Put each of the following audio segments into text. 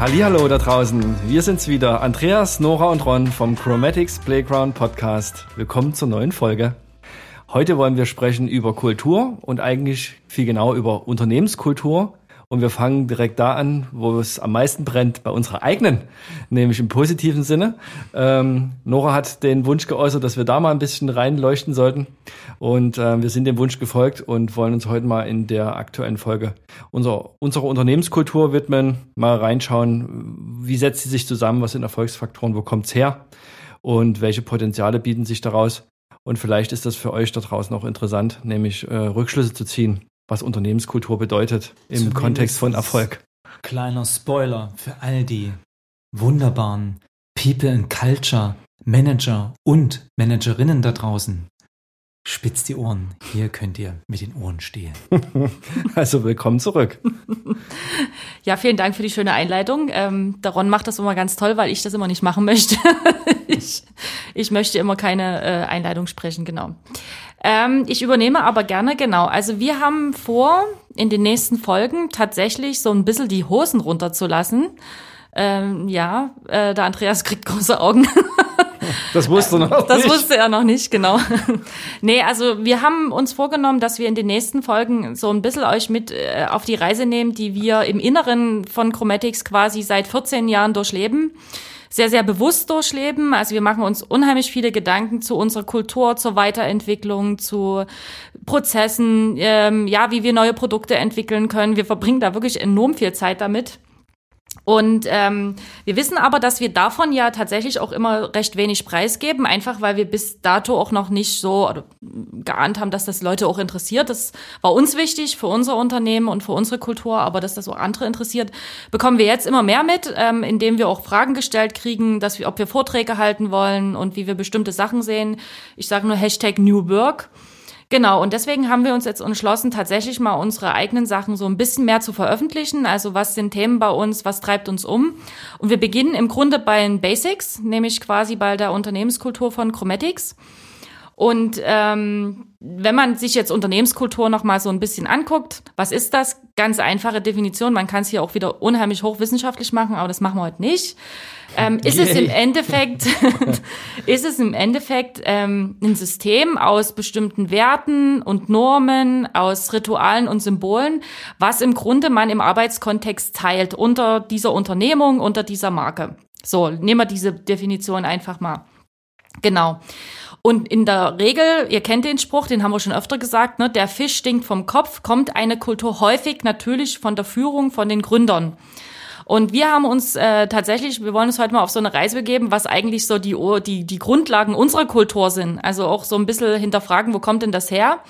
Hallihallo da draußen. Wir sind's wieder. Andreas, Nora und Ron vom Chromatics Playground Podcast. Willkommen zur neuen Folge. Heute wollen wir sprechen über Kultur und eigentlich viel genau über Unternehmenskultur. Und wir fangen direkt da an, wo es am meisten brennt, bei unserer eigenen, nämlich im positiven Sinne. Ähm, Nora hat den Wunsch geäußert, dass wir da mal ein bisschen reinleuchten sollten. Und äh, wir sind dem Wunsch gefolgt und wollen uns heute mal in der aktuellen Folge unserer, unserer Unternehmenskultur widmen, mal reinschauen, wie setzt sie sich zusammen, was sind Erfolgsfaktoren, wo kommt's her und welche Potenziale bieten sich daraus. Und vielleicht ist das für euch da draußen auch interessant, nämlich äh, Rückschlüsse zu ziehen was Unternehmenskultur bedeutet im Zumindest Kontext von Erfolg. Kleiner Spoiler für all die wunderbaren People in Culture, Manager und Managerinnen da draußen. Spitzt die Ohren. Hier könnt ihr mit den Ohren stehen. also willkommen zurück. Ja, vielen Dank für die schöne Einleitung. Ähm, der Ron macht das immer ganz toll, weil ich das immer nicht machen möchte. ich, ich möchte immer keine äh, Einleitung sprechen, genau. Ähm, ich übernehme aber gerne, genau. Also wir haben vor, in den nächsten Folgen tatsächlich so ein bisschen die Hosen runterzulassen. Ähm, ja, äh, der Andreas kriegt große Augen. Das wusste er noch Das nicht. wusste er noch nicht, genau. nee, also wir haben uns vorgenommen, dass wir in den nächsten Folgen so ein bisschen euch mit äh, auf die Reise nehmen, die wir im Inneren von Chromatics quasi seit 14 Jahren durchleben sehr, sehr bewusst durchleben. Also wir machen uns unheimlich viele Gedanken zu unserer Kultur, zur Weiterentwicklung, zu Prozessen, ähm, ja, wie wir neue Produkte entwickeln können. Wir verbringen da wirklich enorm viel Zeit damit. Und ähm, wir wissen aber, dass wir davon ja tatsächlich auch immer recht wenig preisgeben, einfach weil wir bis dato auch noch nicht so geahnt haben, dass das Leute auch interessiert. Das war uns wichtig für unser Unternehmen und für unsere Kultur, aber dass das auch andere interessiert, bekommen wir jetzt immer mehr mit, ähm, indem wir auch Fragen gestellt kriegen, dass wir, ob wir Vorträge halten wollen und wie wir bestimmte Sachen sehen. Ich sage nur Hashtag New Work. Genau, und deswegen haben wir uns jetzt entschlossen, tatsächlich mal unsere eigenen Sachen so ein bisschen mehr zu veröffentlichen. Also was sind Themen bei uns, was treibt uns um? Und wir beginnen im Grunde bei den Basics, nämlich quasi bei der Unternehmenskultur von Chromatics. Und ähm, wenn man sich jetzt Unternehmenskultur noch mal so ein bisschen anguckt, was ist das? Ganz einfache Definition. Man kann es hier auch wieder unheimlich hochwissenschaftlich machen, aber das machen wir heute nicht ähm, ist Yay. es im Endeffekt, ist es im Endeffekt ähm, ein System aus bestimmten Werten und Normen, aus Ritualen und Symbolen, was im Grunde man im Arbeitskontext teilt unter dieser Unternehmung, unter dieser Marke. So, nehmen wir diese Definition einfach mal. Genau. Und in der Regel, ihr kennt den Spruch, den haben wir schon öfter gesagt, ne, der Fisch stinkt vom Kopf, kommt eine Kultur häufig natürlich von der Führung, von den Gründern. Und wir haben uns äh, tatsächlich, wir wollen uns heute mal auf so eine Reise begeben, was eigentlich so die, die, die Grundlagen unserer Kultur sind. Also auch so ein bisschen hinterfragen, wo kommt denn das her?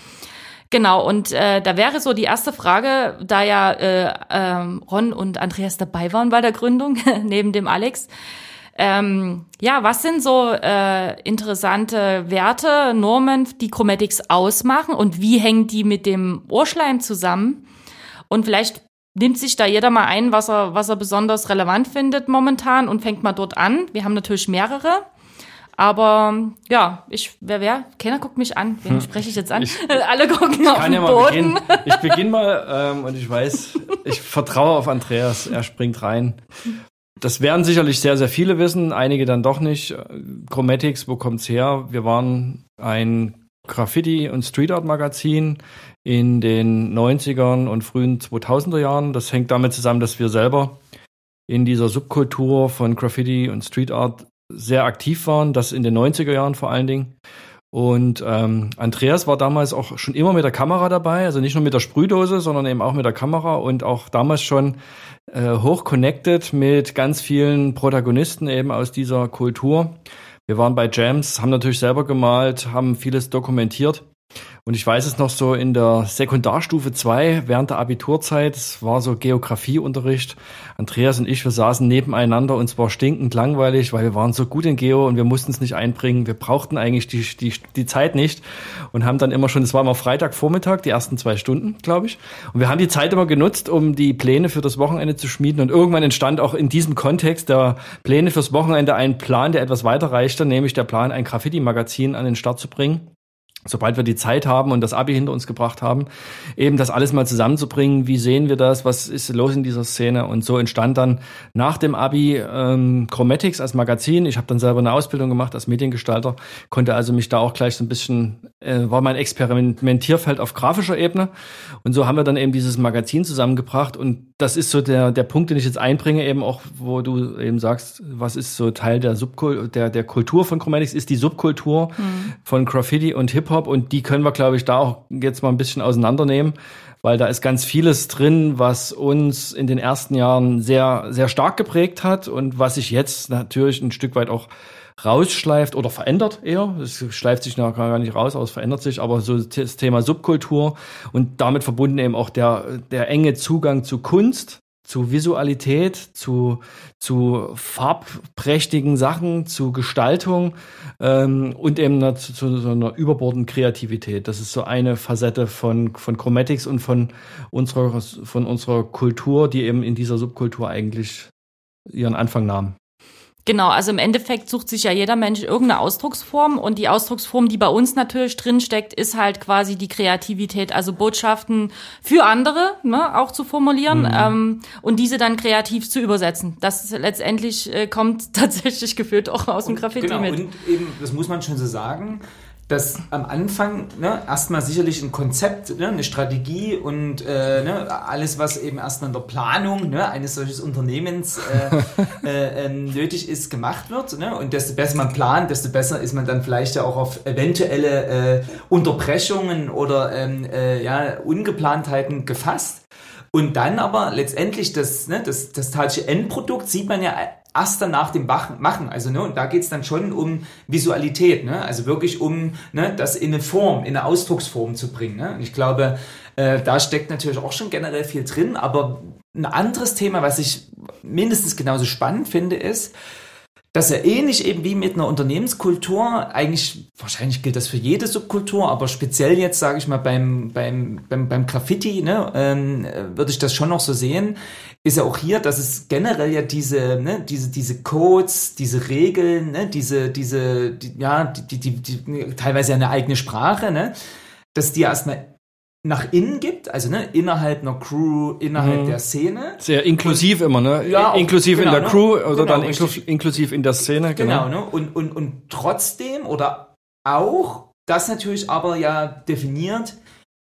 Genau, und äh, da wäre so die erste Frage, da ja äh, ähm, Ron und Andreas dabei waren bei der Gründung, neben dem Alex. Ähm, ja, was sind so äh, interessante Werte, Normen, die Chromatics ausmachen und wie hängen die mit dem Ohrschleim zusammen? Und vielleicht nimmt sich da jeder mal ein, was er, was er besonders relevant findet momentan und fängt mal dort an. Wir haben natürlich mehrere. Aber ja, ich, wer, wer? Keiner guckt mich an. Wen hm. spreche ich jetzt an? Ich, Alle gucken auf den ja Boden. Beginnen. Ich beginne mal ähm, und ich weiß, ich vertraue auf Andreas. Er springt rein. Das werden sicherlich sehr, sehr viele wissen, einige dann doch nicht. Chromatics, wo kommt's her? Wir waren ein Graffiti- und Street Art Magazin in den 90ern und frühen 2000er Jahren. Das hängt damit zusammen, dass wir selber in dieser Subkultur von Graffiti und Street Art sehr aktiv waren, das in den 90er Jahren vor allen Dingen. Und ähm, Andreas war damals auch schon immer mit der Kamera dabei, also nicht nur mit der Sprühdose, sondern eben auch mit der Kamera und auch damals schon äh, hoch connected mit ganz vielen Protagonisten eben aus dieser Kultur. Wir waren bei Jams, haben natürlich selber gemalt, haben vieles dokumentiert. Und ich weiß es noch so in der Sekundarstufe 2 während der Abiturzeit, es war so Geografieunterricht. Andreas und ich, wir saßen nebeneinander und es war stinkend langweilig, weil wir waren so gut in Geo und wir mussten es nicht einbringen. Wir brauchten eigentlich die, die, die Zeit nicht und haben dann immer schon, es war immer Freitagvormittag, die ersten zwei Stunden, glaube ich. Und wir haben die Zeit immer genutzt, um die Pläne für das Wochenende zu schmieden. Und irgendwann entstand auch in diesem Kontext der Pläne fürs Wochenende ein Plan, der etwas weiter reichte, nämlich der Plan, ein Graffiti-Magazin an den Start zu bringen sobald wir die Zeit haben und das Abi hinter uns gebracht haben, eben das alles mal zusammenzubringen. Wie sehen wir das? Was ist los in dieser Szene? Und so entstand dann nach dem Abi ähm, Chromatics als Magazin. Ich habe dann selber eine Ausbildung gemacht als Mediengestalter, konnte also mich da auch gleich so ein bisschen, äh, war mein Experimentierfeld auf grafischer Ebene. Und so haben wir dann eben dieses Magazin zusammengebracht. Und das ist so der, der Punkt, den ich jetzt einbringe, eben auch, wo du eben sagst, was ist so Teil der Subkultur, der, der Kultur von Chromatics, ist die Subkultur mhm. von Graffiti und Hip Hip-Hop und die können wir, glaube ich, da auch jetzt mal ein bisschen auseinandernehmen, weil da ist ganz vieles drin, was uns in den ersten Jahren sehr, sehr stark geprägt hat und was sich jetzt natürlich ein Stück weit auch rausschleift oder verändert eher. Es schleift sich noch gar nicht raus, aber es verändert sich. Aber so das Thema Subkultur und damit verbunden eben auch der, der enge Zugang zu Kunst, zu Visualität, zu, zu farbprächtigen Sachen, zu Gestaltung ähm, und eben zu, zu so einer überbordenden Kreativität. Das ist so eine Facette von, von Chromatics und von unserer, von unserer Kultur, die eben in dieser Subkultur eigentlich ihren Anfang nahm. Genau, also im Endeffekt sucht sich ja jeder Mensch irgendeine Ausdrucksform und die Ausdrucksform, die bei uns natürlich drinsteckt, ist halt quasi die Kreativität, also Botschaften für andere ne, auch zu formulieren mhm. ähm, und diese dann kreativ zu übersetzen. Das letztendlich äh, kommt tatsächlich gefühlt auch aus dem Graffiti genau, mit. Und eben, das muss man schon so sagen, dass am Anfang ne, erstmal sicherlich ein Konzept, ne, eine Strategie und äh, ne, alles, was eben erstmal in der Planung ne, eines solches Unternehmens äh, äh, ähm, nötig ist, gemacht wird. Ne? Und desto besser man plant, desto besser ist man dann vielleicht ja auch auf eventuelle äh, Unterbrechungen oder ähm, äh, ja, Ungeplantheiten gefasst. Und dann aber letztendlich das, ne, das, das tatsächliche Endprodukt sieht man ja erst dann nach dem Machen. Also, ne, und da geht's dann schon um Visualität, ne? Also wirklich um ne, das in eine Form, in eine Ausdrucksform zu bringen. Ne? Und ich glaube, äh, da steckt natürlich auch schon generell viel drin, aber ein anderes Thema, was ich mindestens genauso spannend finde, ist, dass er ähnlich eben wie mit einer Unternehmenskultur, eigentlich, wahrscheinlich gilt das für jede Subkultur, aber speziell jetzt, sage ich mal, beim, beim, beim, beim Graffiti, ne, ähm, würde ich das schon noch so sehen, ist ja auch hier, dass es generell ja diese, ne, diese, diese Codes, diese Regeln, ne, diese, diese, die, ja, die, die, die, die, teilweise eine eigene Sprache, ne, dass die erstmal nach innen gibt, also ne, innerhalb einer Crew, innerhalb mhm. der Szene. Sehr inklusiv und, immer, ne? Ja, inklusiv genau, in der ne? Crew oder genau, dann inklu inklusiv in der Szene. Genau, genau ne? Und, und, und trotzdem oder auch das natürlich aber ja definiert,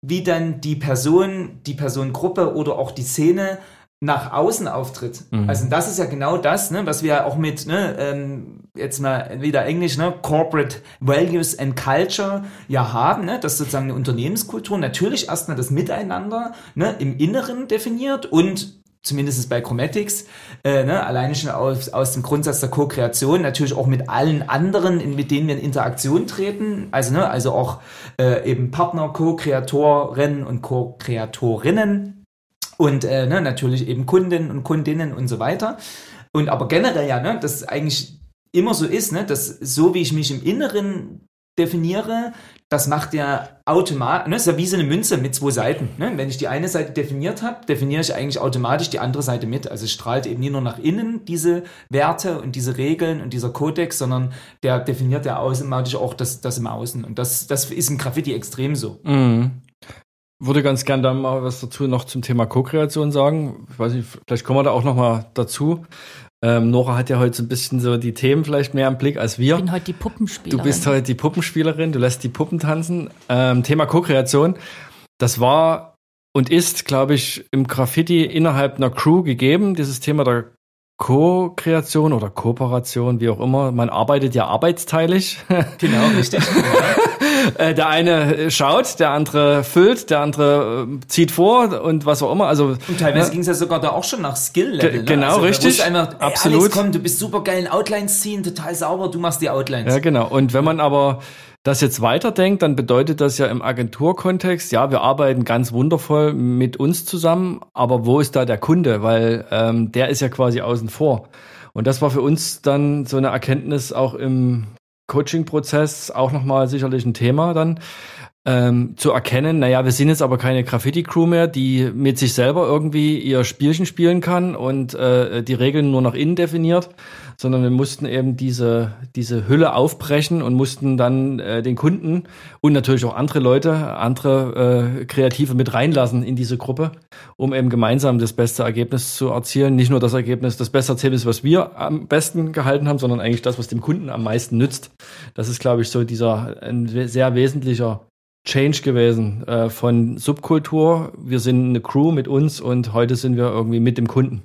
wie dann die Person, die Personengruppe oder auch die Szene nach außen auftritt. Mhm. Also das ist ja genau das, ne, was wir auch mit, ne, ähm, jetzt mal wieder Englisch, ne, Corporate Values and Culture ja haben, ne, dass sozusagen eine Unternehmenskultur. Natürlich erstmal das Miteinander ne, im Inneren definiert und zumindest bei Chromatics, äh, ne, alleine schon aus, aus dem Grundsatz der Co-Kreation, natürlich auch mit allen anderen, mit denen wir in Interaktion treten, also, ne, also auch äh, eben Partner, Co-Kreatoren und Co-Kreatorinnen und äh, ne, natürlich eben Kunden und Kundinnen und so weiter. Und aber generell ja, ne, dass eigentlich immer so ist, ne, dass so wie ich mich im Inneren definiere, das macht ja automatisch, ne, ist ja wie so eine Münze mit zwei Seiten. Ne? Wenn ich die eine Seite definiert habe, definiere ich eigentlich automatisch die andere Seite mit. Also es strahlt eben nicht nur nach innen diese Werte und diese Regeln und dieser Kodex, sondern der definiert ja automatisch auch das, das im Außen. Und das, das ist im Graffiti extrem so. Mhm würde ganz gern da mal was dazu noch zum Thema Co-Kreation sagen. Ich weiß nicht, vielleicht kommen wir da auch noch mal dazu. Ähm, Nora hat ja heute so ein bisschen so die Themen vielleicht mehr im Blick als wir. Ich bin heute die Puppenspielerin. Du bist heute die Puppenspielerin, du lässt die Puppen tanzen. Ähm, Thema Co-Kreation, das war und ist, glaube ich, im Graffiti innerhalb einer Crew gegeben, dieses Thema der Co-Kreation oder Kooperation, wie auch immer. Man arbeitet ja arbeitsteilig. Genau, richtig. Äh, der eine schaut, der andere füllt, der andere äh, zieht vor und was auch immer. Also und teilweise ne? ging es ja sogar da auch schon nach Skill-Level. Ne? Genau, also, richtig. Einfach, Absolut. Alex, komm, du bist super geil in Outlines ziehen, total sauber, du machst die Outlines. Ja, genau. Und wenn man aber das jetzt weiterdenkt, dann bedeutet das ja im Agenturkontext, ja, wir arbeiten ganz wundervoll mit uns zusammen, aber wo ist da der Kunde? Weil ähm, der ist ja quasi außen vor. Und das war für uns dann so eine Erkenntnis auch im Coaching-Prozess auch nochmal sicherlich ein Thema dann. ähm, zu erkennen, naja, wir sind jetzt aber keine Graffiti-Crew mehr, die mit sich selber irgendwie ihr Spielchen spielen kann und äh, die Regeln nur nach innen definiert, sondern wir mussten eben diese, diese Hülle aufbrechen und mussten dann äh, den Kunden und natürlich auch andere Leute, andere äh, Kreative mit reinlassen in diese Gruppe, um eben gemeinsam das beste Ergebnis zu erzielen. Nicht nur das Ergebnis, das beste Ergebnis, was wir am besten gehalten haben, sondern eigentlich das, was dem Kunden am meisten nützt. Das ist, glaube ich, so dieser ein sehr wesentlicher Change gewesen äh, von Subkultur. Wir sind eine Crew mit uns und heute sind wir irgendwie mit dem Kunden.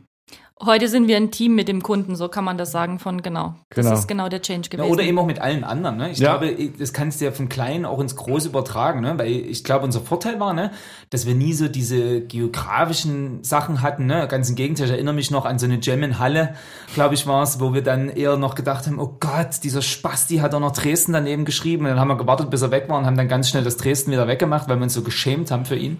Heute sind wir ein Team mit dem Kunden, so kann man das sagen von genau. Genau. Das ist genau der Change gewesen. Ja, oder eben auch mit allen anderen. Ne? Ich Ja. glaube, das kannst du ja von klein auch ins Große übertragen. Ne? Weil ich glaube, unser Vorteil war, ne, dass wir nie so diese geografischen Sachen hatten. Ne? Ganz im Gegenteil, ich erinnere mich noch an so eine Jam in Halle, glaube ich, war es, wo wir dann eher noch gedacht haben, oh Gott, dieser Spasti hat auch noch Dresden daneben geschrieben. Und dann haben wir gewartet, bis er weg war und haben dann ganz schnell das Dresden wieder weggemacht, weil wir uns so geschämt haben für ihn.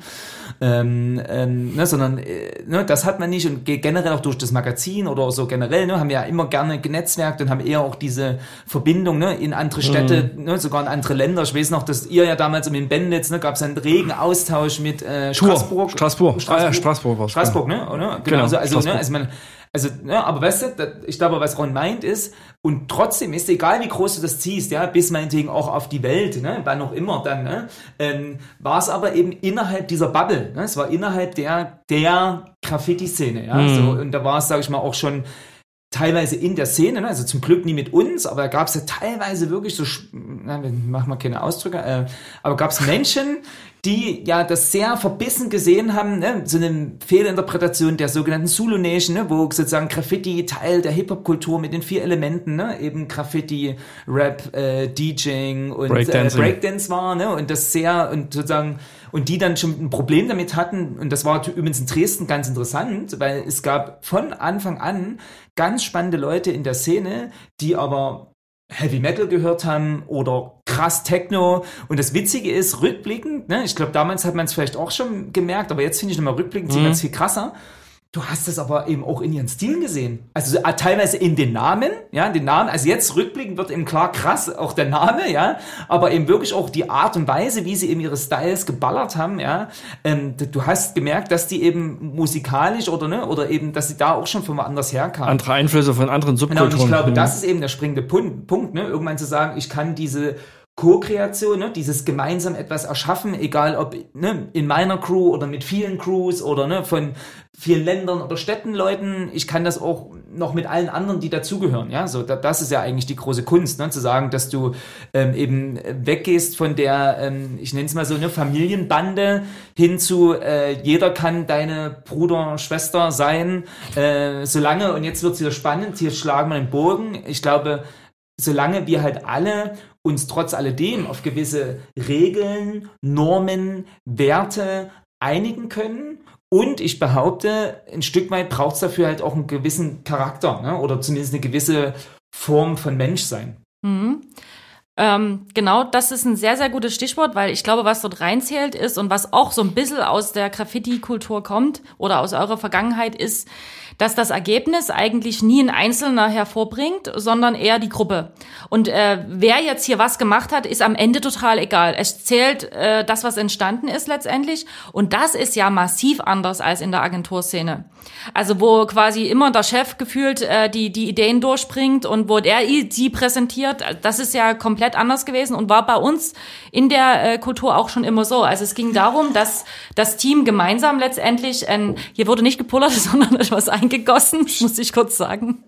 Ähm, ähm, ne, sondern äh, ne, das hat man nicht und ge- generell auch durch das Magazin oder so generell ne, haben wir ja immer gerne genetzwerkt und haben eher auch diese Verbindung ne, in andere Städte, ne, sogar in andere Länder. Ich weiß noch, dass ihr ja damals in Benditz, ne, gab es einen regen Austausch mit äh, Tour. Straßburg. Straßburg. Ah, ja, Straßburg war's. Straßburg, ne? Oder? Genau. Genau, also, also, ne, Straßburg. also man, also, ne, aber weißt du, ich glaube, was Ron meint ist, und trotzdem ist egal, wie groß du das ziehst, ja, bis meinetwegen auch auf die Welt, ne, wann auch immer dann, ne, ähm, war es aber eben innerhalb dieser Bubble, ne, es war innerhalb der, der Graffiti-Szene, ja, Mhm. so, und da war es, sage ich mal, auch schon teilweise in der Szene, ne? also zum Glück nie mit uns, aber da gab es ja teilweise wirklich so, na, wir machen mal keine Ausdrücke, äh, aber gab es Menschen, die ja das sehr verbissen gesehen haben, ne? so eine Fehlinterpretation der sogenannten Zulu Nation, ne? wo sozusagen Graffiti Teil der Hip-Hop-Kultur mit den vier Elementen, ne? eben Graffiti, Rap, äh, DJing und Breakdancing. Äh, Breakdance war, ne? und das sehr, und sozusagen, und die dann schon ein Problem damit hatten, und das war übrigens in Dresden ganz interessant, weil es gab von Anfang an ganz spannende Leute in der Szene, die aber Heavy Metal gehört haben oder krass Techno. Und das Witzige ist, rückblickend, ne, ich glaube, damals hat man es vielleicht auch schon gemerkt, aber jetzt finde ich nochmal rückblickend sieht man es viel krasser. Du hast es aber eben auch in ihren Stilen gesehen. Also so, äh, teilweise in den Namen, ja, in den Namen. Also jetzt rückblickend wird eben klar krass auch der Name, ja, aber eben wirklich auch die Art und Weise, wie sie eben ihre Styles geballert haben, ja. Ähm, du hast gemerkt, dass die eben musikalisch oder ne, oder eben, dass sie da auch schon von woanders herkamen. Andere Einflüsse von anderen Genau, und Subkulturen. ich glaube, Mhm. das ist eben der springende Punkt, Punkt ne? irgendwann zu sagen, ich kann diese Co-Kreation, ne? dieses gemeinsam etwas erschaffen, egal ob ne? in meiner Crew oder mit vielen Crews oder ne? von vielen Ländern oder Städten Leuten, ich kann das auch noch mit allen anderen, die dazugehören. Ja, so da, das ist ja eigentlich die große Kunst, ne? zu sagen, dass du ähm, eben weggehst von der, ähm, ich nenne es mal so eine Familienbande hin zu äh, jeder kann deine Bruder, Schwester sein, äh, solange und jetzt wird es wieder spannend. Hier schlagen wir den Bogen. Ich glaube, solange wir halt alle uns trotz alledem auf gewisse Regeln, Normen, Werte einigen können. Und ich behaupte, ein Stück weit braucht es dafür halt auch einen gewissen Charakter ne? oder zumindest eine gewisse Form von Menschsein. Mhm. Ähm, genau, das ist ein sehr, sehr gutes Stichwort, weil ich glaube, was dort reinzählt ist und was auch so ein bisschen aus der Graffiti-Kultur kommt oder aus eurer Vergangenheit ist, dass das Ergebnis eigentlich nie ein Einzelner hervorbringt, sondern eher die Gruppe. Und äh, wer jetzt hier was gemacht hat, ist am Ende total egal. Es zählt äh, das, was entstanden ist letztendlich. Und das ist ja massiv anders als in der Agenturszene. Also wo quasi immer der Chef gefühlt äh, die, die Ideen durchbringt und wo der die präsentiert, das ist ja komplett anders gewesen und war bei uns in der äh, Kultur auch schon immer so. Also es ging darum, dass das Team gemeinsam letztendlich, ähm, hier wurde nicht gepullert, sondern etwas eingegossen, muss ich kurz sagen.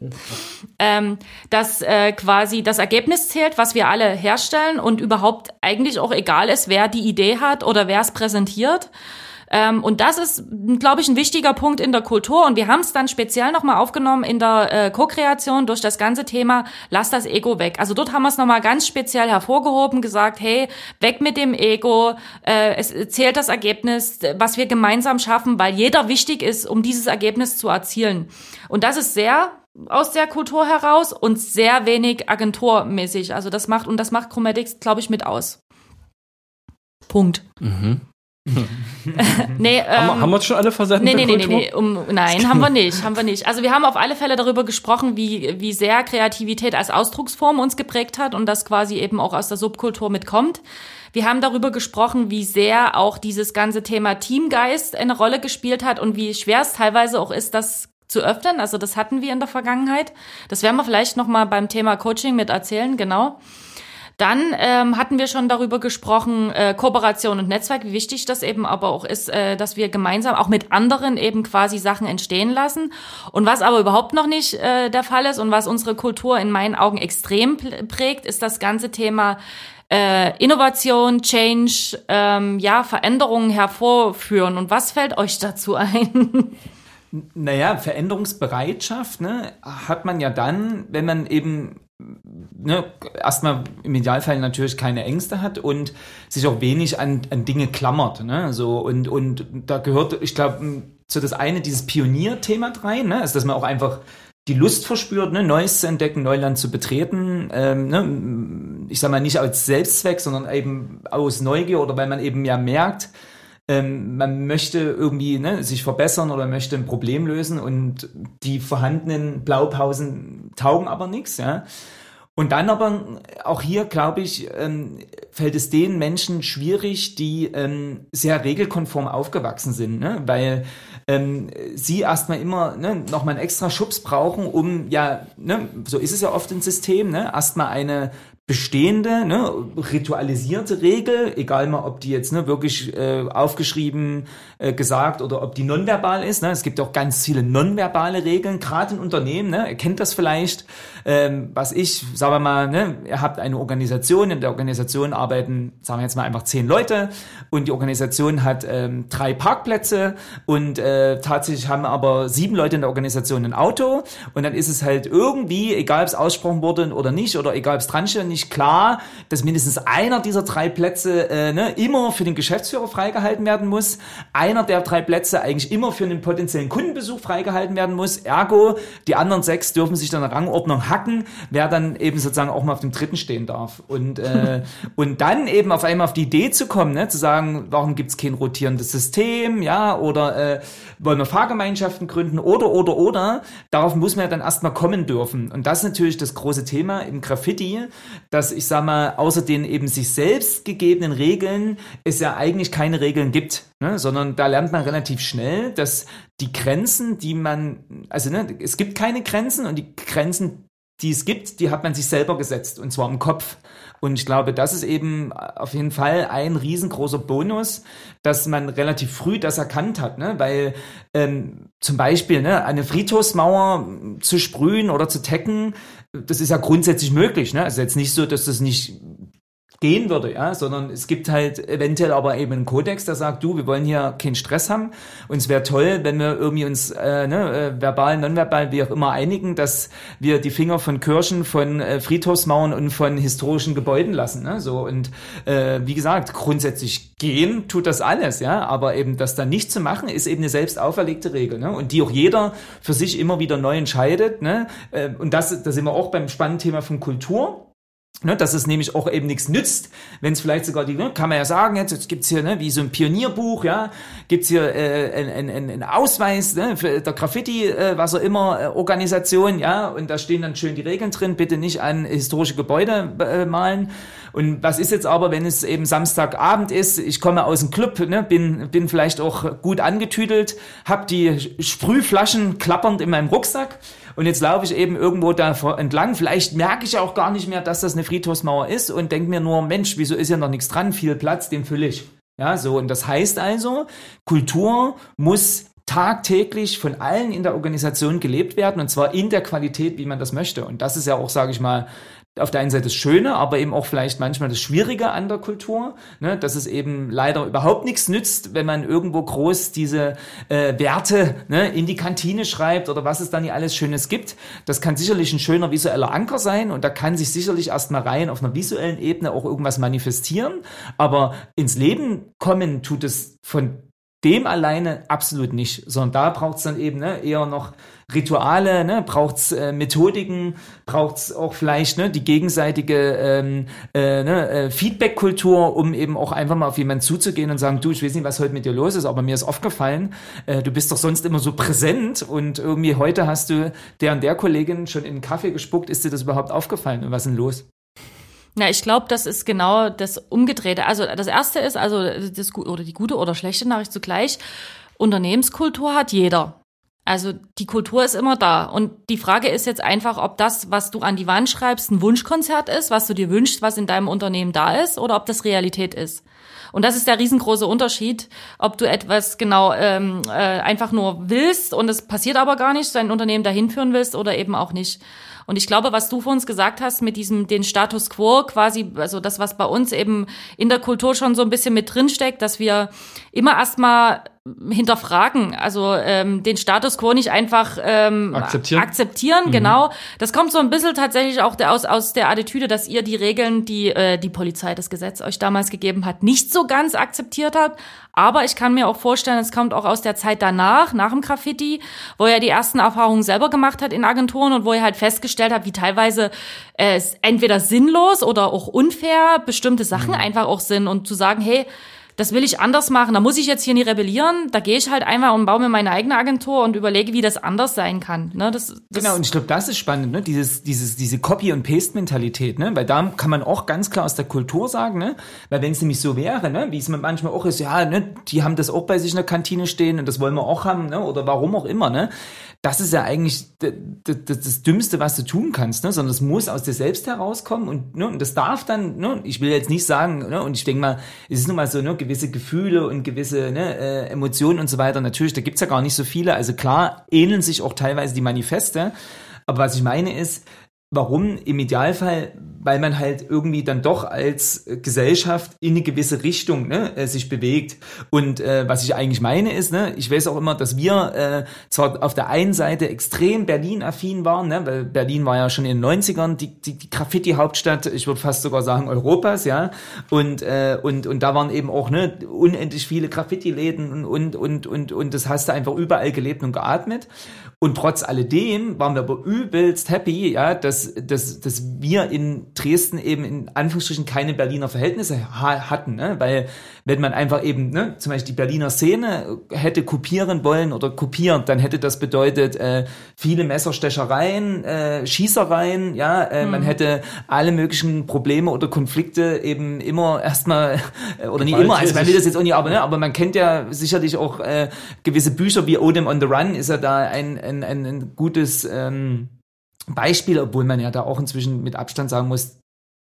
ähm, dass äh, quasi das Ergebnis zählt, was wir alle herstellen und überhaupt eigentlich auch egal ist, wer die Idee hat oder wer es präsentiert. Ähm, und das ist, glaube ich, ein wichtiger Punkt in der Kultur. Und wir haben es dann speziell nochmal aufgenommen in der äh, Co-Kreation durch das ganze Thema Lass das Ego weg. Also dort haben wir es nochmal ganz speziell hervorgehoben, gesagt, hey, weg mit dem Ego, äh, es zählt das Ergebnis, was wir gemeinsam schaffen, weil jeder wichtig ist, um dieses Ergebnis zu erzielen. Und das ist sehr aus der Kultur heraus und sehr wenig agenturmäßig. Also das macht, und das macht Chromatics, glaube ich, mit aus. Punkt. Mhm. nee, ähm, haben, wir, haben wir uns schon alle versendet? Nee, nee, nee, nee, nee um, nein, haben wir nicht, haben wir nicht. Also wir haben auf alle Fälle darüber gesprochen, wie, wie sehr Kreativität als Ausdrucksform uns geprägt hat und das quasi eben auch aus der Subkultur mitkommt. Wir haben darüber gesprochen, wie sehr auch dieses ganze Thema Teamgeist eine Rolle gespielt hat und wie schwer es teilweise auch ist, das zu öffnen. Also das hatten wir in der Vergangenheit. Das werden wir vielleicht noch mal beim Thema Coaching mit erzählen, genau. Dann ähm, hatten wir schon darüber gesprochen, äh, Kooperation und Netzwerk, wie wichtig das eben aber auch ist, äh, dass wir gemeinsam auch mit anderen eben quasi Sachen entstehen lassen. Und was aber überhaupt noch nicht äh, der Fall ist und was unsere Kultur in meinen Augen extrem prägt, ist das ganze Thema äh, Innovation, Change, ähm, ja, Veränderungen hervorführen. Und was fällt euch dazu ein? Naja, Veränderungsbereitschaft ne, hat man ja dann, wenn man eben ne, erstmal im Idealfall natürlich keine Ängste hat und sich auch wenig an, an Dinge klammert. Ne? So, und, und da gehört, ich glaube, so das eine, dieses Pionierthema rein, ne? also dass man auch einfach die Lust verspürt, ne, Neues zu entdecken, Neuland zu betreten. Ähm, ne, ich sage mal nicht als Selbstzweck, sondern eben aus Neugier oder weil man eben ja merkt, ähm, man möchte irgendwie ne, sich verbessern oder möchte ein Problem lösen und die vorhandenen Blaupausen taugen aber nichts. Ja. Und dann aber auch hier, glaube ich, ähm, fällt es den Menschen schwierig, die ähm, sehr regelkonform aufgewachsen sind, ne? weil ähm, sie erstmal immer ne, nochmal einen extra Schubs brauchen, um ja, ne, so ist es ja oft im System, ne, erstmal eine bestehende, ne, ritualisierte Regel, egal mal, ob die jetzt ne, wirklich äh, aufgeschrieben, äh, gesagt oder ob die nonverbal ist. Ne. Es gibt auch ganz viele nonverbale Regeln, gerade in Unternehmen. Ne, ihr kennt das vielleicht, ähm, was ich, sagen wir mal, ne, ihr habt eine Organisation, in der Organisation arbeiten, sagen wir jetzt mal einfach zehn Leute und die Organisation hat ähm, drei Parkplätze und äh, tatsächlich haben aber sieben Leute in der Organisation ein Auto und dann ist es halt irgendwie, egal ob es aussprochen wurde oder nicht oder egal ob es dran steht nicht klar, dass mindestens einer dieser drei Plätze äh, ne, immer für den Geschäftsführer freigehalten werden muss. Einer der drei Plätze eigentlich immer für einen potenziellen Kundenbesuch freigehalten werden muss. Ergo, die anderen sechs dürfen sich dann eine Rangordnung hacken, wer dann eben sozusagen auch mal auf dem dritten stehen darf. Und, äh, und dann eben auf einmal auf die Idee zu kommen, ne, zu sagen, warum gibt's kein rotierendes System, ja, oder äh, wollen wir Fahrgemeinschaften gründen oder, oder, oder. Darauf muss man ja dann erstmal kommen dürfen. Und das ist natürlich das große Thema im Graffiti, dass ich sag mal, außer den eben sich selbst gegebenen Regeln es ja eigentlich keine Regeln gibt, ne? sondern da lernt man relativ schnell, dass die Grenzen, die man, also ne, es gibt keine Grenzen und die Grenzen, die es gibt, die hat man sich selber gesetzt und zwar im Kopf. Und ich glaube, das ist eben auf jeden Fall ein riesengroßer Bonus, dass man relativ früh das erkannt hat, ne? weil ähm, zum Beispiel ne, eine Friedhofsmauer zu sprühen oder zu tecken, das ist ja grundsätzlich möglich. Ne? Also jetzt nicht so, dass das nicht gehen würde, ja, sondern es gibt halt eventuell aber eben einen Kodex, der sagt, du, wir wollen hier keinen Stress haben und es wäre toll, wenn wir irgendwie uns äh, ne, äh, verbal, nonverbal, wie auch immer einigen, dass wir die Finger von Kirchen, von äh, Friedhofsmauern und von historischen Gebäuden lassen, ne? so und äh, wie gesagt, grundsätzlich gehen tut das alles, ja, aber eben das dann nicht zu machen, ist eben eine selbst auferlegte Regel, ne? und die auch jeder für sich immer wieder neu entscheidet, ne? Äh, und das, da sind wir auch beim spannenden Thema von Kultur Ne, dass es nämlich auch eben nichts nützt, wenn es vielleicht sogar die, ne, kann man ja sagen, jetzt, jetzt gibt's hier, ne, wie so ein Pionierbuch, ja, gibt's hier äh, einen ein, ein Ausweis ne, für der Graffiti, äh, was auch immer, äh, Organisation, ja, und da stehen dann schön die Regeln drin, bitte nicht an historische Gebäude äh, malen. Und was ist jetzt aber, wenn es eben Samstagabend ist, ich komme aus dem Club, ne, bin, bin vielleicht auch gut angetüdelt, hab die Sprühflaschen klappernd in meinem Rucksack und jetzt laufe ich eben irgendwo da entlang. Vielleicht merke ich auch gar nicht mehr, dass das eine Friedhofsmauer ist und denke mir nur, Mensch, wieso ist ja noch nichts dran? Viel Platz, den fülle ich. Ja, so. Und das heißt also, Kultur muss tagtäglich von allen in der Organisation gelebt werden und zwar in der Qualität, wie man das möchte. Und das ist ja auch, sage ich mal, auf der einen Seite das Schöne, aber eben auch vielleicht manchmal das Schwierige an der Kultur, ne, dass es eben leider überhaupt nichts nützt, wenn man irgendwo groß diese äh, Werte ne, in die Kantine schreibt oder was es dann hier alles Schönes gibt. Das kann sicherlich ein schöner visueller Anker sein und da kann sich sicherlich erstmal rein auf einer visuellen Ebene auch irgendwas manifestieren, aber ins Leben kommen tut es von dem alleine absolut nicht, sondern da braucht es dann eben ne, eher noch Rituale, ne, braucht es äh, Methodiken, braucht es auch vielleicht ne, die gegenseitige ähm, äh, ne, äh, Feedback-Kultur, um eben auch einfach mal auf jemanden zuzugehen und sagen, du, ich weiß nicht, was heute mit dir los ist, aber mir ist aufgefallen, äh, du bist doch sonst immer so präsent und irgendwie heute hast du der und der Kollegin schon in den Kaffee gespuckt, ist dir das überhaupt aufgefallen? Und was ist denn los? Na, ich glaube, das ist genau das Umgedrehte. Also das erste ist, also das oder die gute oder schlechte Nachricht zugleich. Unternehmenskultur hat jeder. Also die Kultur ist immer da. Und die Frage ist jetzt einfach, ob das, was du an die Wand schreibst, ein Wunschkonzert ist, was du dir wünschst, was in deinem Unternehmen da ist, oder ob das Realität ist. Und das ist der riesengroße Unterschied, ob du etwas genau ähm, äh, einfach nur willst und es passiert aber gar nicht, dein Unternehmen dahin führen willst oder eben auch nicht. Und ich glaube, was du vor uns gesagt hast mit diesem, den Status quo quasi, also das, was bei uns eben in der Kultur schon so ein bisschen mit drinsteckt, dass wir immer erstmal hinterfragen, also ähm, den Status quo nicht einfach ähm, akzeptieren, akzeptieren mhm. genau. Das kommt so ein bisschen tatsächlich auch der, aus, aus der Attitüde, dass ihr die Regeln, die äh, die Polizei, das Gesetz euch damals gegeben hat, nicht so ganz akzeptiert habt. Aber ich kann mir auch vorstellen, es kommt auch aus der Zeit danach, nach dem Graffiti, wo er die ersten Erfahrungen selber gemacht hat in Agenturen und wo er halt festgestellt hat, wie teilweise äh, entweder sinnlos oder auch unfair bestimmte Sachen mhm. einfach auch sind und zu sagen, hey, das will ich anders machen, da muss ich jetzt hier nie rebellieren, da gehe ich halt einmal und baue mir meine eigene Agentur und überlege, wie das anders sein kann. Ne? Das, das genau, und ich glaube, das ist spannend, ne? dieses, dieses, diese Copy- und Paste-Mentalität, ne? weil da kann man auch ganz klar aus der Kultur sagen, ne? weil wenn es nämlich so wäre, ne? wie es manchmal auch ist, ja, ne? die haben das auch bei sich in der Kantine stehen und das wollen wir auch haben, ne? oder warum auch immer, ne? Das ist ja eigentlich das, Dümmste, was du tun kannst, ne? sondern es muss aus dir selbst herauskommen und, ne? und das darf dann, ne? ich will jetzt nicht sagen, ne? und ich denke mal, es ist nun mal so, ne? gewisse Gefühle und gewisse ne? äh, Emotionen und so weiter, natürlich, da gibt's ja gar nicht so viele, also klar ähneln sich auch teilweise die Manifeste, aber was ich meine ist, Warum? Im Idealfall, weil man halt irgendwie dann doch als Gesellschaft in eine gewisse Richtung ne, äh, sich bewegt. Und äh, was ich eigentlich meine ist, ne, ich weiß auch immer, dass wir äh, zwar auf der einen Seite extrem Berlin-affin waren, ne, weil Berlin war ja schon in den 90ern die, die, die Graffiti-Hauptstadt, ich würde fast sogar sagen Europas, ja. Und, äh, und, und da waren eben auch ne, unendlich viele Graffiti-Läden und, und, und, und, und das hast du einfach überall gelebt und geatmet. Und trotz alledem waren wir aber übelst happy, ja, dass, dass, dass wir in Dresden eben in Anführungsstrichen keine Berliner Verhältnisse ha hatten, ne? weil wenn man einfach eben ne, zum Beispiel die Berliner Szene hätte kopieren wollen oder kopiert, dann hätte das bedeutet äh, viele Messerstechereien, äh, Schießereien, ja, äh, mhm. man hätte alle möglichen Probleme oder Konflikte eben immer erstmal äh, oder nicht immer, also man will das jetzt auch nicht, aber ne, aber man kennt ja sicherlich auch äh, gewisse Bücher wie Odem on the Run ist ja da ein ein, ein, ein gutes ähm, Beispiel, obwohl man ja da auch inzwischen mit Abstand sagen muss,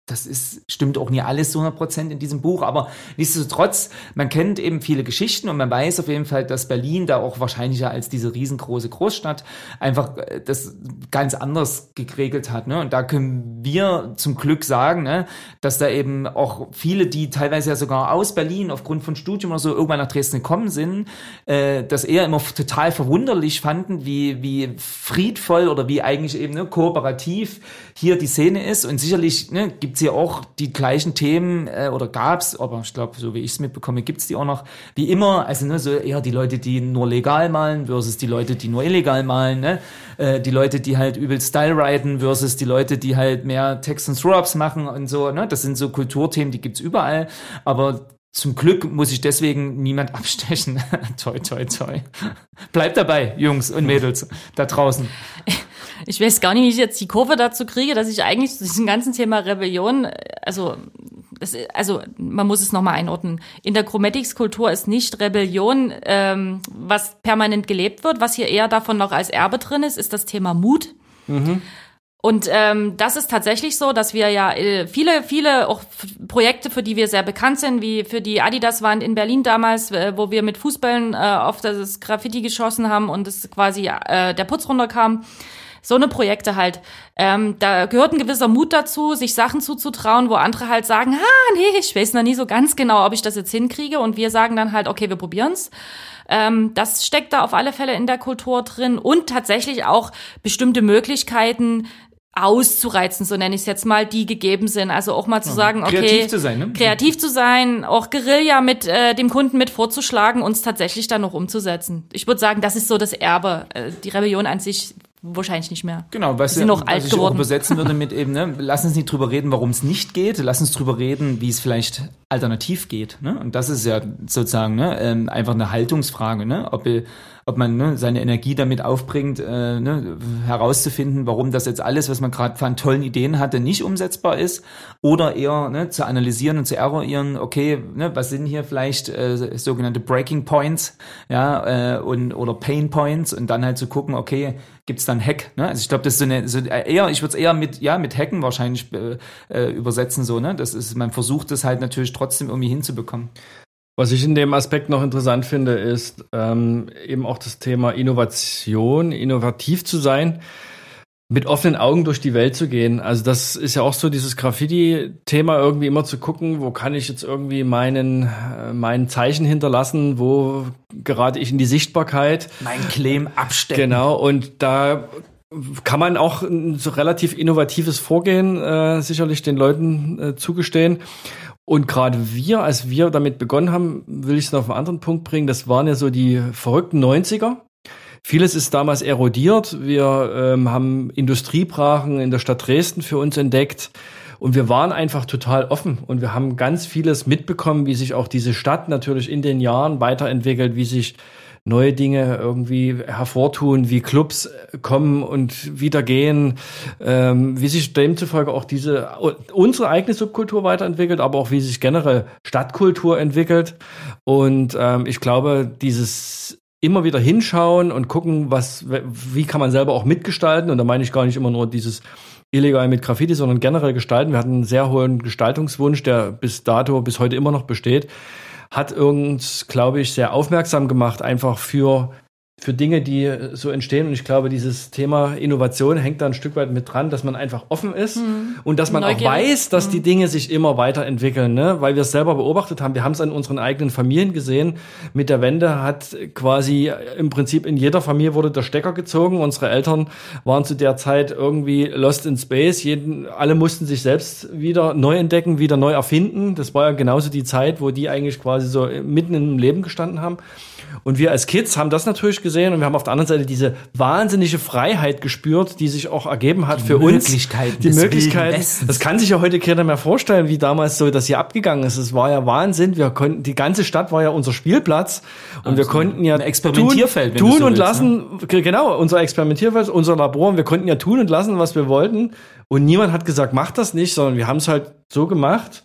das ist, stimmt auch nie alles zu 100 Prozent in diesem Buch, aber nichtsdestotrotz, man kennt eben viele Geschichten und man weiß auf jeden Fall, dass Berlin da auch wahrscheinlicher als diese riesengroße Großstadt einfach äh, das ganz anders geregelt hat. Ne? Und da können wir zum Glück sagen, ne, dass da eben auch viele, die teilweise ja sogar aus Berlin aufgrund von Studium oder so irgendwann nach Dresden gekommen sind, äh, das eher immer total verwunderlich fanden, wie, wie friedvoll oder wie eigentlich eben ne, kooperativ hier die Szene ist. Und sicherlich ne, gibt es hier auch die gleichen Themen äh, oder gab's, aber ich glaube, so wie ich es mitbekomme, gibt's die auch noch. Wie immer, also ne, so eher die Leute, die nur legal malen versus die Leute, die nur illegal malen, ne? Äh, die Leute, die halt übel Style writen versus die Leute, die halt mehr Text und Throw-Ups machen und so, ne? Das sind so Kulturthemen, die gibt's überall, aber zum Glück muss ich deswegen niemand abstechen. toi, toi, toi. Bleibt dabei, Jungs und Mädels da draußen. Ich weiß gar nicht, wie ich jetzt die Kurve dazu kriege, dass ich eigentlich zu diesem ganzen Thema Rebellion, also das, also man muss es nochmal einordnen. In der Chromatics-Kultur ist nicht Rebellion, ähm, was permanent gelebt wird. Was hier eher davon noch als Erbe drin ist, ist das Thema Mut. Mhm. Und ähm, das ist tatsächlich so, dass wir ja äh, viele, viele auch Projekte, für die wir sehr bekannt sind, wie für die Adidas-Wand in Berlin damals, äh, wo wir mit Fußballen äh, auf das Graffiti geschossen haben und es quasi äh, der Putz runterkam so eine Projekte halt. Ähm, da gehört ein gewisser Mut dazu, sich Sachen zuzutrauen, wo andere halt sagen, ah, nee, ich weiß noch nie so ganz genau, ob ich das jetzt hinkriege. Und wir sagen dann halt, okay, wir probieren's. Ähm, das steckt da auf alle Fälle in der Kultur drin und tatsächlich auch bestimmte Möglichkeiten, auszureizen, so nenne ich es jetzt mal, die gegeben sind. Also auch mal zu sagen, okay, kreativ zu sein, ne? kreativ zu sein, auch Guerilla mit äh, dem Kunden mit vorzuschlagen, uns tatsächlich dann noch umzusetzen. Ich würde sagen, das ist so das Erbe. Äh, die Rebellion an sich wahrscheinlich nicht mehr. Genau, was, sind noch alt ich auch geworden. übersetzen würde mit eben, ne, lass uns nicht drüber reden, warum es nicht geht, lass uns drüber reden, wie es vielleicht alternativ geht. Ne? Und das ist ja sozusagen ne, ähm, einfach eine Haltungsfrage, ne? ob, äh, ob man ne, seine Energie damit aufbringt, äh, ne, herauszufinden, warum das jetzt alles, was man gerade an tollen Ideen hatte, nicht umsetzbar ist, oder eher ne, zu analysieren und zu eruieren, okay, ne, was sind hier vielleicht äh, sogenannte Breaking Points, ja, äh, und oder Pain Points und dann halt zu gucken, okay, gibt's dann Hack, ne? Also ich glaube, das ist so eine so eher, ich würde es eher mit ja mit Hacken wahrscheinlich äh, äh, übersetzen so, ne? Das ist man versucht es halt natürlich trotzdem irgendwie hinzubekommen. Was ich in dem Aspekt noch interessant finde, ist ähm, eben auch das Thema Innovation, innovativ zu sein, mit offenen Augen durch die Welt zu gehen. Also das ist ja auch so dieses Graffiti-Thema, irgendwie immer zu gucken, wo kann ich jetzt irgendwie meinen, äh, meinen Zeichen hinterlassen, wo gerate ich in die Sichtbarkeit. Mein Claim abstecken. Genau, und da kann man auch ein so relativ innovatives Vorgehen äh, sicherlich den Leuten äh, zugestehen. Und gerade wir, als wir damit begonnen haben, will ich es noch auf einen anderen Punkt bringen, das waren ja so die verrückten 90er. Vieles ist damals erodiert. Wir ähm, haben Industriebrachen in der Stadt Dresden für uns entdeckt. Und wir waren einfach total offen und wir haben ganz vieles mitbekommen, wie sich auch diese Stadt natürlich in den Jahren weiterentwickelt, wie sich neue Dinge irgendwie hervortun, wie Clubs kommen und wieder gehen, ähm, wie sich demzufolge auch diese unsere eigene Subkultur weiterentwickelt, aber auch wie sich generell Stadtkultur entwickelt. Und ähm, ich glaube, dieses immer wieder hinschauen und gucken, was, wie kann man selber auch mitgestalten. Und da meine ich gar nicht immer nur dieses illegal mit Graffiti, sondern generell gestalten. Wir hatten einen sehr hohen Gestaltungswunsch, der bis dato, bis heute immer noch besteht hat uns, glaube ich, sehr aufmerksam gemacht, einfach für für Dinge, die so entstehen. Und ich glaube, dieses Thema Innovation hängt da ein Stück weit mit dran, dass man einfach offen ist Mhm. und dass man Neugierig. auch weiß, dass die Dinge sich immer weiterentwickeln, ne? weil wir es selber beobachtet haben. Wir haben es an unseren eigenen Familien gesehen. Mit der Wende hat quasi im Prinzip in jeder Familie wurde der Stecker gezogen. Unsere Eltern waren zu der Zeit irgendwie lost in space. Jeden, alle mussten sich selbst wieder neu entdecken, wieder neu erfinden. Das war ja genauso die Zeit, wo die eigentlich quasi so mitten im Leben gestanden haben. Und wir als Kids haben das natürlich gesehen und wir haben auf der anderen Seite diese wahnsinnige Freiheit gespürt, die sich auch ergeben hat für uns. Möglichkeiten Die Möglichkeiten. Wilden Westens. Das kann sich ja heute keiner mehr vorstellen, wie damals so das hier abgegangen ist. Es war ja Wahnsinn. Wir konnten, die ganze Stadt war ja unser Spielplatz und wir konnten ja Experimentierfeld, tun, tun so und willst, lassen, Ge- genau, unser Experimentierfeld, unser Labor. Und wir konnten ja tun und lassen, was wir wollten. Und niemand hat gesagt, mach das nicht, sondern wir haben es halt so gemacht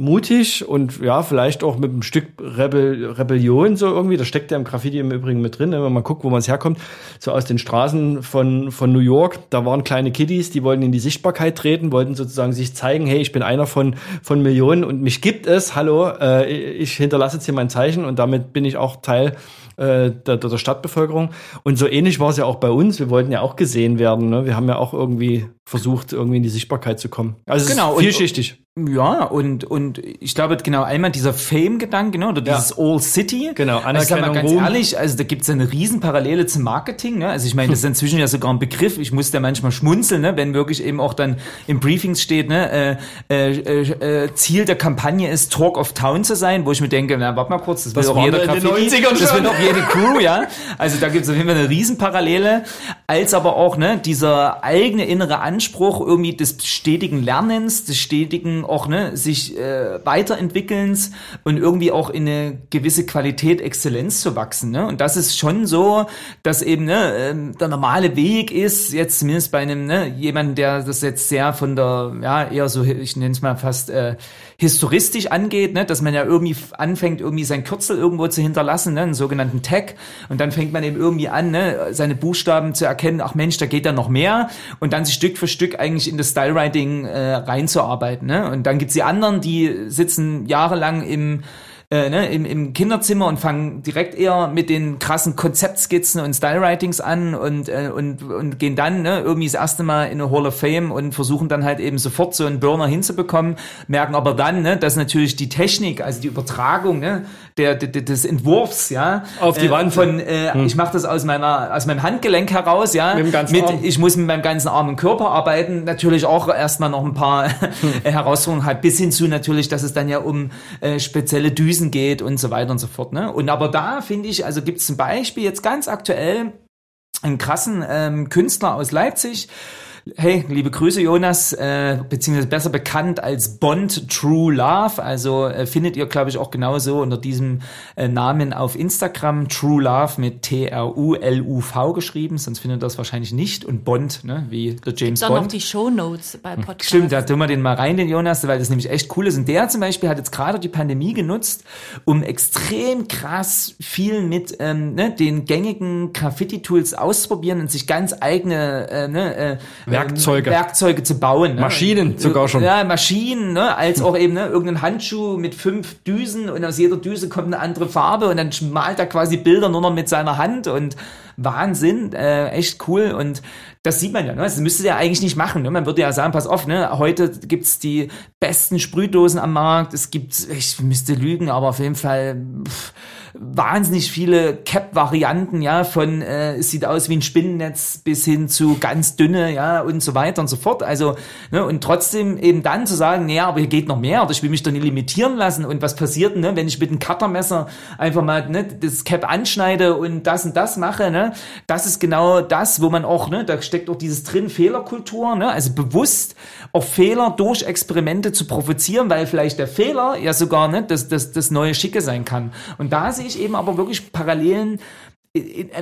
mutig und ja, vielleicht auch mit einem Stück Rebel Rebellion so irgendwie. Das steckt ja im Graffiti im Übrigen mit drin, ne? wenn man guckt, wo man es herkommt. So aus den Straßen von, von New York, da waren kleine Kiddies, die wollten in die Sichtbarkeit treten, wollten sozusagen sich zeigen, hey, ich bin einer von, von Millionen und mich gibt es, hallo, äh, ich hinterlasse jetzt hier mein Zeichen und damit bin ich auch Teil äh, der, der der Stadtbevölkerung. Und so ähnlich war es ja auch bei uns. Wir wollten ja auch gesehen werden. Ne? Wir haben ja auch irgendwie versucht, irgendwie in die Sichtbarkeit zu kommen. Also es Genau, ist und- vielschichtig. Ja, und, und ich glaube, genau, einmal dieser Fame-Gedanke, ne, oder dieses All City. Genau, Also Anerkennung, ganz Ruhm. ehrlich, also da gibt's ja eine Riesenparallele zum Marketing, ne? Also ich meine, das ist inzwischen ja sogar ein Begriff. Ich muss da manchmal schmunzeln, ne, wenn wirklich eben auch dann im Briefings steht, ne, äh, äh, äh, Ziel der Kampagne ist, Talk of Town zu sein, wo ich mir denke, na, warte mal kurz, das will Das doch waren jeder Graffiti, 90ern das will doch jede Crew, ja. Also da gibt's auf jeden Fall eine Riesenparallele, als aber auch, ne, dieser eigene innere Anspruch irgendwie des stetigen Lernens, des stetigen auch, ne, sich äh, Weiterentwickelns und irgendwie auch in eine gewisse Qualität, Exzellenz zu wachsen, ne. Und das ist schon so, dass eben, ne, ähm, der normale Weg ist, jetzt zumindest bei einem, ne, jemanden, der das jetzt sehr von der, ja, eher so, ich nenne es mal fast, äh, historistisch angeht, ne, dass man ja irgendwie anfängt, irgendwie sein Kürzel irgendwo zu hinterlassen, ne, einen sogenannten Tag. Und dann fängt man eben irgendwie an, ne, seine Buchstaben zu erkennen, ach Mensch, da geht da noch mehr. Und dann sich Stück für Stück eigentlich in das Stylewriting äh, reinzuarbeiten. Ne? Und dann gibt's die anderen, die sitzen jahrelang im äh, ne, im, im Kinderzimmer und fangen direkt eher mit den krassen Konzeptskizzen und Style-Writings an und, äh, und, und gehen dann ne, irgendwie das erste Mal in eine Hall of Fame und versuchen dann halt eben sofort so einen Burner hinzubekommen, merken aber dann, ne, dass natürlich die Technik, also die Übertragung ne, der, der, des Entwurfs, ja, Auf die äh, Wand. von, äh, Hm. ich mache das aus meiner aus meinem Handgelenk heraus, ja, Mit dem ganzen mit, Arm. ich muss mit meinem ganzen Arm und Körper arbeiten, natürlich auch erstmal noch ein paar äh, Herausforderungen hat, bis hin zu natürlich, dass es dann ja um äh, spezielle Düsen geht und so weiter und so fort. Ne? Und aber da finde ich, also gibt es zum Beispiel jetzt ganz aktuell einen krassen ähm, Künstler aus Leipzig. Hey, liebe Grüße, Jonas, äh, beziehungsweise besser bekannt als Bond True Love. Also äh, findet ihr, glaube ich, auch genauso unter diesem äh, Namen auf Instagram. True Love mit T-R-U-L-U-V geschrieben, sonst findet ihr das wahrscheinlich nicht. Und Bond, ne, wie der James Dann Bond. noch die Shownotes bei Podcast. Stimmt, da tun wir den mal rein, den Jonas, weil das nämlich echt cool ist. Und der zum Beispiel hat jetzt gerade die Pandemie genutzt, um extrem krass viel mit ähm, ne, den gängigen Graffiti-Tools auszuprobieren und sich ganz eigene äh, ne, äh, Werkzeuge. Werkzeuge zu bauen. Ne? Maschinen sogar schon. Ja, Maschinen, ne? als auch eben ne, irgendein Handschuh mit fünf Düsen und aus jeder Düse kommt eine andere Farbe und dann malt er quasi Bilder nur noch mit seiner Hand und Wahnsinn, äh, echt cool und das sieht man ja, ne? das müsste der eigentlich nicht machen. Ne? Man würde ja sagen, pass auf, ne? heute gibt's die besten Sprühdosen am Markt, es gibt, ich müsste lügen, aber auf jeden Fall pff, wahnsinnig viele Cap-Varianten, ja, von äh, es sieht aus wie ein Spinnennetz bis hin zu ganz dünne, ja, und so weiter und so fort. Also, ne, und trotzdem eben dann zu sagen, naja, aber hier geht noch mehr oder ich will mich doch nicht limitieren lassen und was passiert, ne, wenn ich mit einem Cuttermesser einfach mal ne, das Cap anschneide und das und das mache, ne, das ist genau das, wo man auch, ne, da steckt auch dieses drin, Fehlerkultur, ne, also bewusst auf Fehler durch Experimente zu provozieren, weil vielleicht der Fehler ja sogar ne, das, das, das neue Schicke sein kann. Und da sehe ich eben aber wirklich Parallelen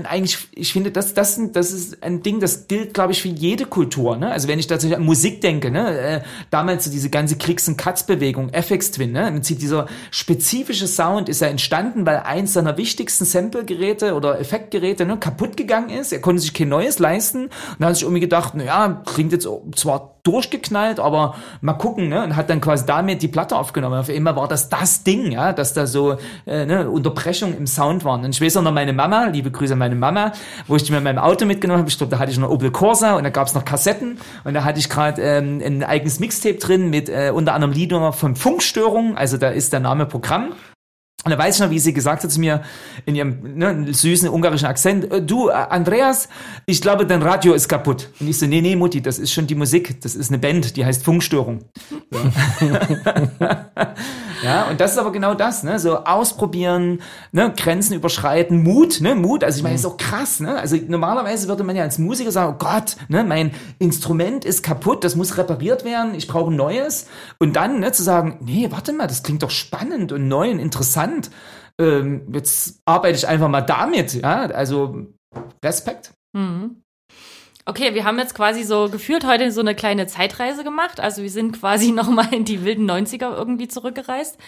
eigentlich, ich finde, das, das, das ist ein Ding, das gilt, glaube ich, für jede Kultur. Ne? Also wenn ich tatsächlich an Musik denke, ne? äh, damals diese ganze Klicks- und Cuts-Bewegung, FX Twin, ne? im Prinzip dieser spezifische Sound ist ja entstanden, weil eins seiner wichtigsten Sample-Geräte oder Effektgeräte ne, kaputt gegangen ist. Er konnte sich kein neues leisten. Und dann hat sich irgendwie gedacht, na ja, klingt jetzt zwar durchgeknallt, aber mal gucken, ne? Und hat dann quasi damit die Platte aufgenommen. Auf einmal war das das Ding, ja, dass da so äh, ne, Unterbrechungen im Sound waren. Und ich weiß auch noch meine Mama, liebe Grüße an meine Mama, wo ich die mit meinem Auto mitgenommen habe. Ich glaube, da hatte ich noch Opel Corsa und da gab es noch Kassetten und da hatte ich gerade ähm, ein eigenes Mixtape drin mit äh, unter anderem Liedern von Funkstörungen, also da ist der Name Programm. Und da weiß ich noch, wie sie gesagt hat zu mir in ihrem ne, süßen ungarischen Akzent, äh, du, äh, Andreas, ich glaube, dein Radio ist kaputt. Und ich so, nee, nee, Mutti, das ist schon die Musik, das ist eine Band, die heißt Funkstörung. Ja, ja und das ist aber genau das, ne, so ausprobieren, ne, Grenzen überschreiten, Mut, ne, Mut, also ich meine, ist auch krass, ne, also normalerweise würde man ja als Musiker sagen, oh Gott, ne, mein Instrument ist kaputt, das muss repariert werden, ich brauche ein neues. Und dann, ne, zu sagen, nee, warte mal, das klingt doch spannend und neu und interessant ähm, jetzt arbeite ich einfach mal damit, ja, also Respekt. Mhm. Okay, wir haben jetzt quasi so gefühlt heute so eine kleine Zeitreise gemacht. Also wir sind quasi nochmal in die wilden 90er irgendwie zurückgereist.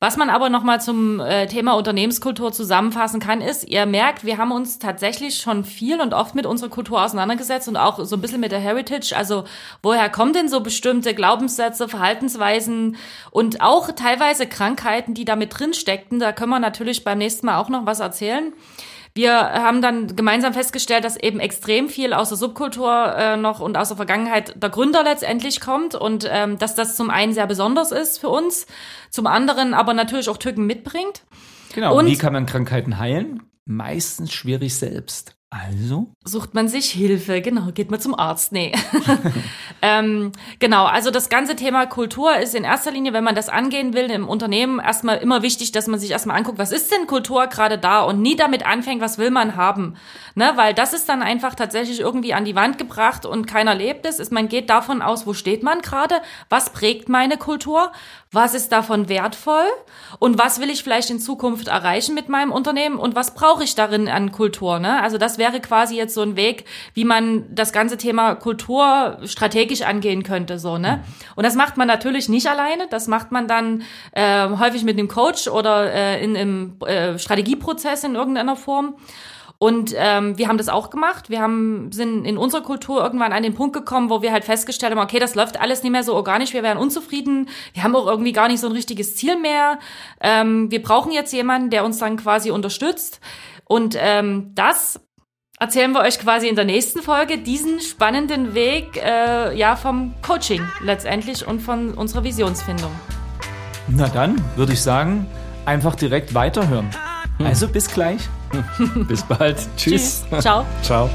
Was man aber nochmal zum äh, Thema Unternehmenskultur zusammenfassen kann, ist, ihr merkt, wir haben uns tatsächlich schon viel und oft mit unserer Kultur auseinandergesetzt und auch so ein bisschen mit der Heritage. Also woher kommen denn so bestimmte Glaubenssätze, Verhaltensweisen und auch teilweise Krankheiten, die da mit drin steckten. Da können wir natürlich beim nächsten Mal auch noch was erzählen. Wir haben dann gemeinsam festgestellt, dass eben extrem viel aus der Subkultur äh, noch und aus der Vergangenheit der Gründer letztendlich kommt und ähm, dass das zum einen sehr besonders ist für uns, zum anderen aber natürlich auch Tücken mitbringt. Genau. Und- Und wie kann man Krankheiten heilen? Meistens schwierig selbst. Also? Sucht man sich Hilfe, genau, geht man zum Arzt. Nee. ähm, genau, also das ganze Thema Kultur ist in erster Linie, wenn man das angehen will im Unternehmen, erstmal immer wichtig, dass man sich erstmal anguckt, was ist denn Kultur gerade da und nie damit anfängt, was will man haben. Ne? Weil das ist dann einfach tatsächlich irgendwie an die Wand gebracht und keiner lebt es. Ist, man geht davon aus, wo steht man gerade, was prägt meine Kultur, was ist davon wertvoll und was will ich vielleicht in Zukunft erreichen mit meinem Unternehmen und was brauche ich darin an Kultur. Ne? Also das wäre quasi jetzt so ein Weg, wie man das ganze Thema Kultur strategisch angehen könnte. so ne Und das macht man natürlich nicht alleine, das macht man dann äh, häufig mit einem Coach oder äh, in einem äh, Strategieprozess in irgendeiner Form. Und ähm, wir haben das auch gemacht. Wir haben, sind in unserer Kultur irgendwann an den Punkt gekommen, wo wir halt festgestellt haben, okay, das läuft alles nicht mehr so organisch, wir wären unzufrieden, wir haben auch irgendwie gar nicht so ein richtiges Ziel mehr. Ähm, wir brauchen jetzt jemanden, der uns dann quasi unterstützt. Und ähm, das erzählen wir euch quasi in der nächsten Folge diesen spannenden Weg äh, ja vom Coaching letztendlich und von unserer Visionsfindung. Na dann würde ich sagen, einfach direkt weiterhören. Also bis gleich. Bis bald. Tschüss. Tschüss. Ciao. Ciao.